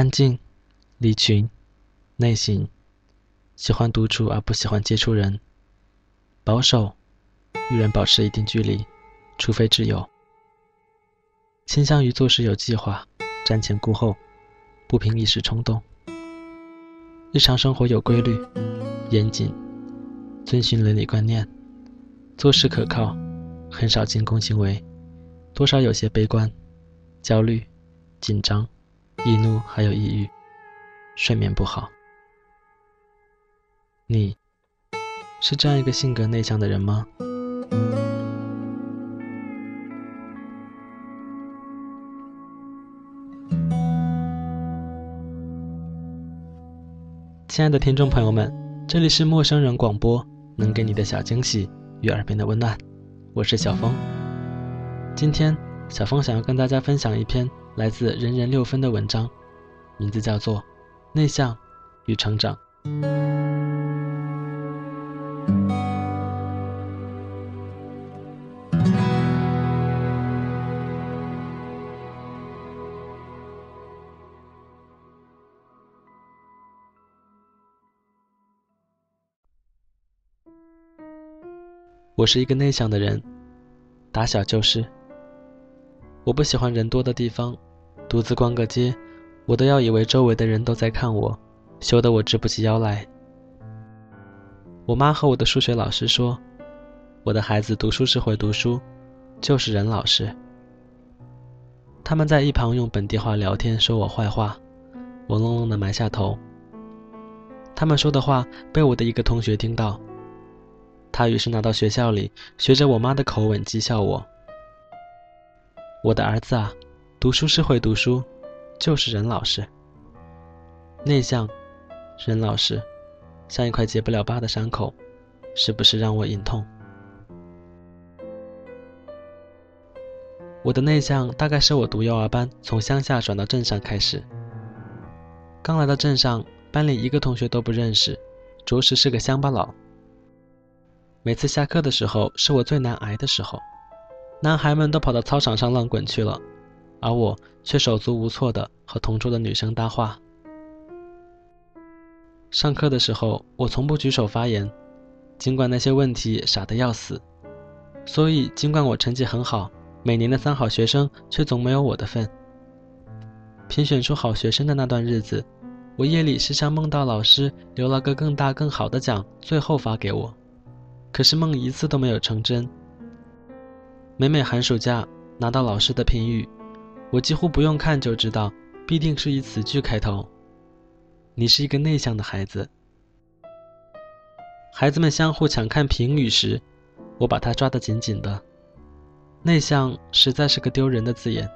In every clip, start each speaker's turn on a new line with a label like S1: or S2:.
S1: 安静，离群，内省。喜欢独处而不喜欢接触人，保守，与人保持一定距离，除非挚友。倾向于做事有计划，瞻前顾后，不凭一时冲动。日常生活有规律，严谨，遵循伦理观念，做事可靠，很少进攻行为，多少有些悲观，焦虑，紧张，易怒，还有抑郁，睡眠不好。你是这样一个性格内向的人吗？亲爱的听众朋友们，这里是陌生人广播，能给你的小惊喜与耳边的温暖，我是小峰。今天，小峰想要跟大家分享一篇来自人人六分的文章，名字叫做《内向与成长》。我是一个内向的人，打小就是。我不喜欢人多的地方，独自逛个街，我都要以为周围的人都在看我，羞得我直不起腰来。我妈和我的数学老师说，我的孩子读书是会读书，就是人老实。他们在一旁用本地话聊天，说我坏话，我愣愣的埋下头。他们说的话被我的一个同学听到。他于是拿到学校里，学着我妈的口吻讥笑我：“我的儿子啊，读书是会读书，就是人老实、内向，人老实，像一块结不了疤的伤口，是不是让我隐痛？”我的内向大概是我读幼儿班从乡下转到镇上开始。刚来到镇上，班里一个同学都不认识，着实是个乡巴佬。每次下课的时候是我最难挨的时候，男孩们都跑到操场上乱滚去了，而我却手足无措的和同桌的女生搭话。上课的时候我从不举手发言，尽管那些问题傻得要死，所以尽管我成绩很好，每年的三好学生却总没有我的份。评选出好学生的那段日子，我夜里时常梦到老师留了个更大更好的奖，最后发给我。可是梦一次都没有成真。每每寒暑假拿到老师的评语，我几乎不用看就知道，必定是以此句开头：“你是一个内向的孩子。”孩子们相互抢看评语时，我把他抓得紧紧的。内向实在是个丢人的字眼。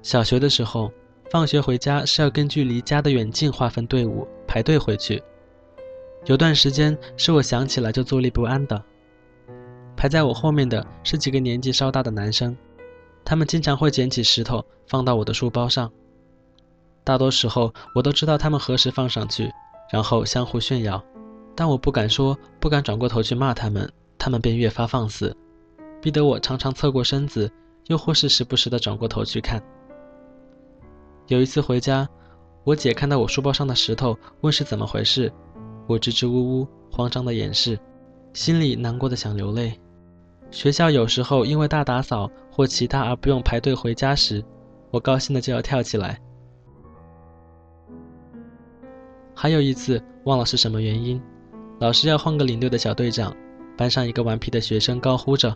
S1: 小学的时候，放学回家是要根据离家的远近划分队伍，排队回去。有段时间是我想起来就坐立不安的。排在我后面的是几个年纪稍大的男生，他们经常会捡起石头放到我的书包上。大多时候我都知道他们何时放上去，然后相互炫耀，但我不敢说，不敢转过头去骂他们，他们便越发放肆，逼得我常常侧过身子，又或是时不时的转过头去看。有一次回家，我姐看到我书包上的石头，问是怎么回事。我支支吾吾，慌张的掩饰，心里难过的想流泪。学校有时候因为大打扫或其他而不用排队回家时，我高兴的就要跳起来。还有一次忘了是什么原因，老师要换个领队的小队长，班上一个顽皮的学生高呼着：“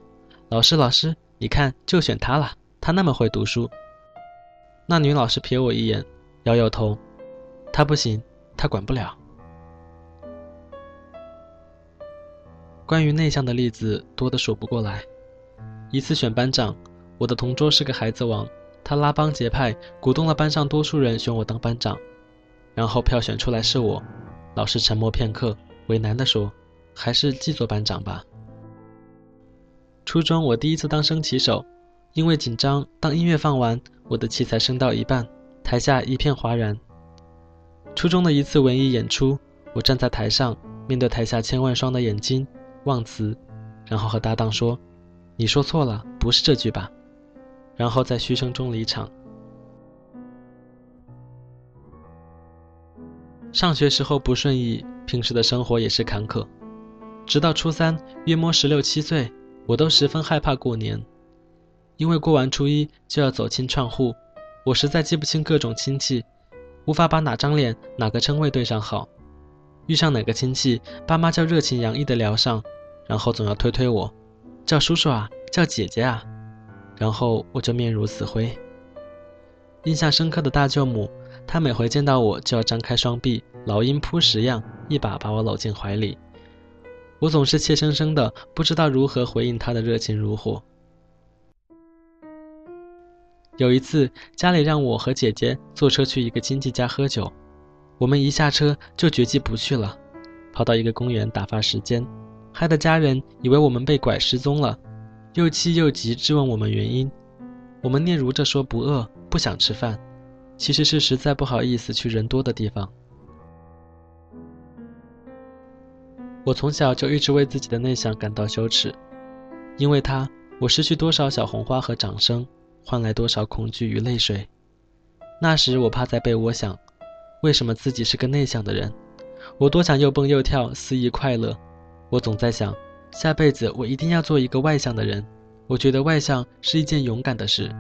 S1: 老师，老师，你看，就选他了，他那么会读书。”那女老师瞥我一眼，摇摇头：“他不行，他管不了。”关于内向的例子多得数不过来。一次选班长，我的同桌是个孩子王，他拉帮结派，鼓动了班上多数人选我当班长，然后票选出来是我。老师沉默片刻，为难地说：“还是记做班长吧。”初中我第一次当升旗手，因为紧张，当音乐放完，我的旗才升到一半，台下一片哗然。初中的一次文艺演出，我站在台上，面对台下千万双的眼睛，忘词，然后和搭档说：“你说错了，不是这句吧？”然后在嘘声中离场。上学时候不顺意，平时的生活也是坎坷。直到初三，约摸十六七岁，我都十分害怕过年，因为过完初一就要走亲串户，我实在记不清各种亲戚，无法把哪张脸、哪个称谓对上号。遇上哪个亲戚，爸妈叫热情洋溢的聊上，然后总要推推我，叫叔叔啊，叫姐姐啊，然后我就面如死灰。印象深刻的大舅母。她每回见到我，就要张开双臂，老鹰扑食样，一把把我搂进怀里。我总是怯生生的，不知道如何回应她的热情如火。有一次，家里让我和姐姐坐车去一个亲戚家喝酒，我们一下车就决计不去了，跑到一个公园打发时间，害得家人以为我们被拐失踪了，又气又急，质问我们原因。我们嗫嚅着说不饿，不想吃饭。其实是实在不好意思去人多的地方。我从小就一直为自己的内向感到羞耻，因为他，我失去多少小红花和掌声，换来多少恐惧与泪水。那时我趴在被窝想，为什么自己是个内向的人？我多想又蹦又跳，肆意快乐。我总在想，下辈子我一定要做一个外向的人。我觉得外向是一件勇敢的事。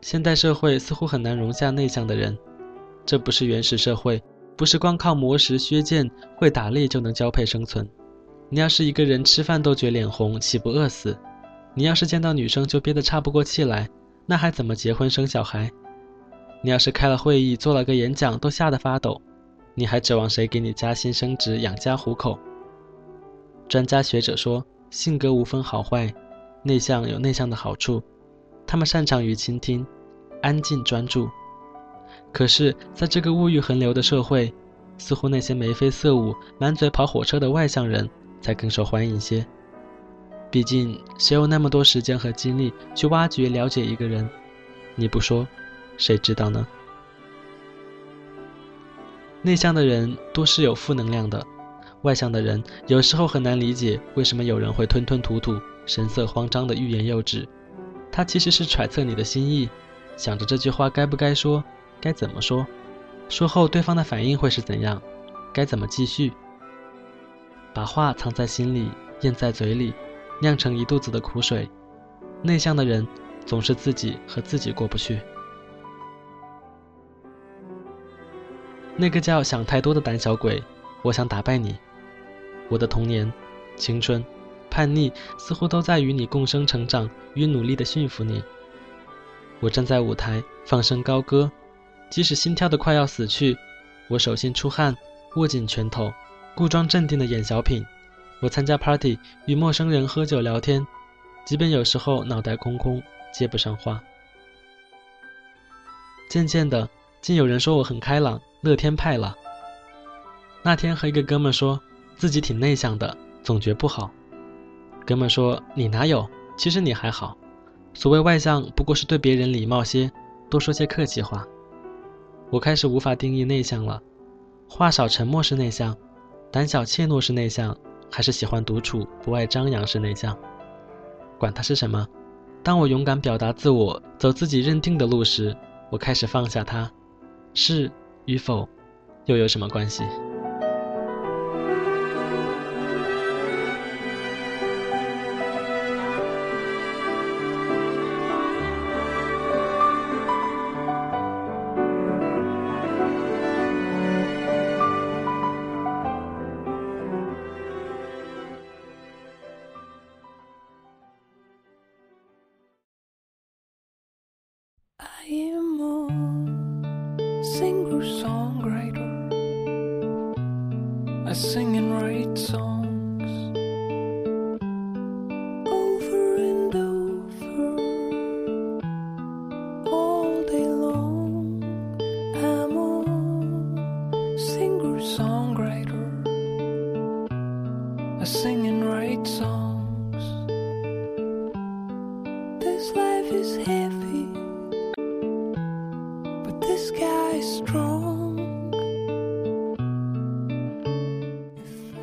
S1: 现代社会似乎很难容下内向的人，这不是原始社会，不是光靠磨石削剑、会打猎就能交配生存。你要是一个人吃饭都觉脸红，岂不饿死？你要是见到女生就憋得岔不过气来，那还怎么结婚生小孩？你要是开了会议做了个演讲都吓得发抖，你还指望谁给你加薪升职养家糊口？专家学者说，性格无分好坏，内向有内向的好处，他们擅长于倾听。安静专注，可是，在这个物欲横流的社会，似乎那些眉飞色舞、满嘴跑火车的外向人才更受欢迎些。毕竟，谁有那么多时间和精力去挖掘、了解一个人？你不说，谁知道呢？内向的人多是有负能量的，外向的人有时候很难理解为什么有人会吞吞吐吐、神色慌张的欲言又止。他其实是揣测你的心意。想着这句话该不该说，该怎么说，说后对方的反应会是怎样，该怎么继续。把话藏在心里，咽在嘴里，酿成一肚子的苦水。内向的人总是自己和自己过不去。那个叫想太多的胆小鬼，我想打败你。我的童年、青春、叛逆，似乎都在与你共生成长，与努力的驯服你。我站在舞台，放声高歌，即使心跳的快要死去，我手心出汗，握紧拳头，故装镇定的演小品。我参加 party，与陌生人喝酒聊天，即便有时候脑袋空空，接不上话。渐渐的，竟有人说我很开朗，乐天派了。那天和一个哥们说，自己挺内向的，总觉不好。哥们说：“你哪有？其实你还好。”所谓外向，不过是对别人礼貌些，多说些客气话。我开始无法定义内向了，话少沉默是内向，胆小怯懦是内向，还是喜欢独处不爱张扬是内向？管它是什么，当我勇敢表达自我，走自己认定的路时，我开始放下它，是与否，又有什么关系？
S2: song.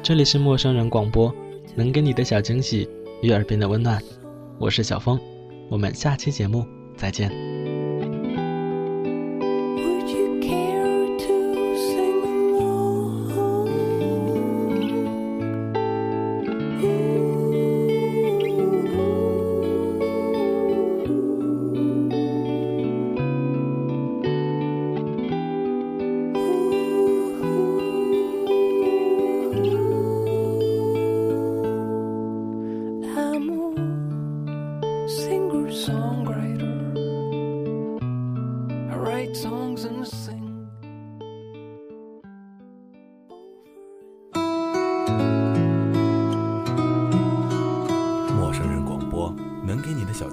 S1: 这里是陌生人广播，能给你的小惊喜与耳边的温暖，我是小峰，我们下期节目再见。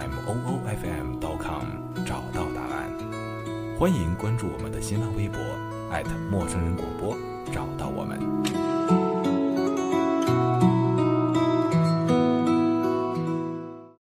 S3: m o o f m com 找到答案。欢迎关注我们的新浪微博陌生人广播，找到我们。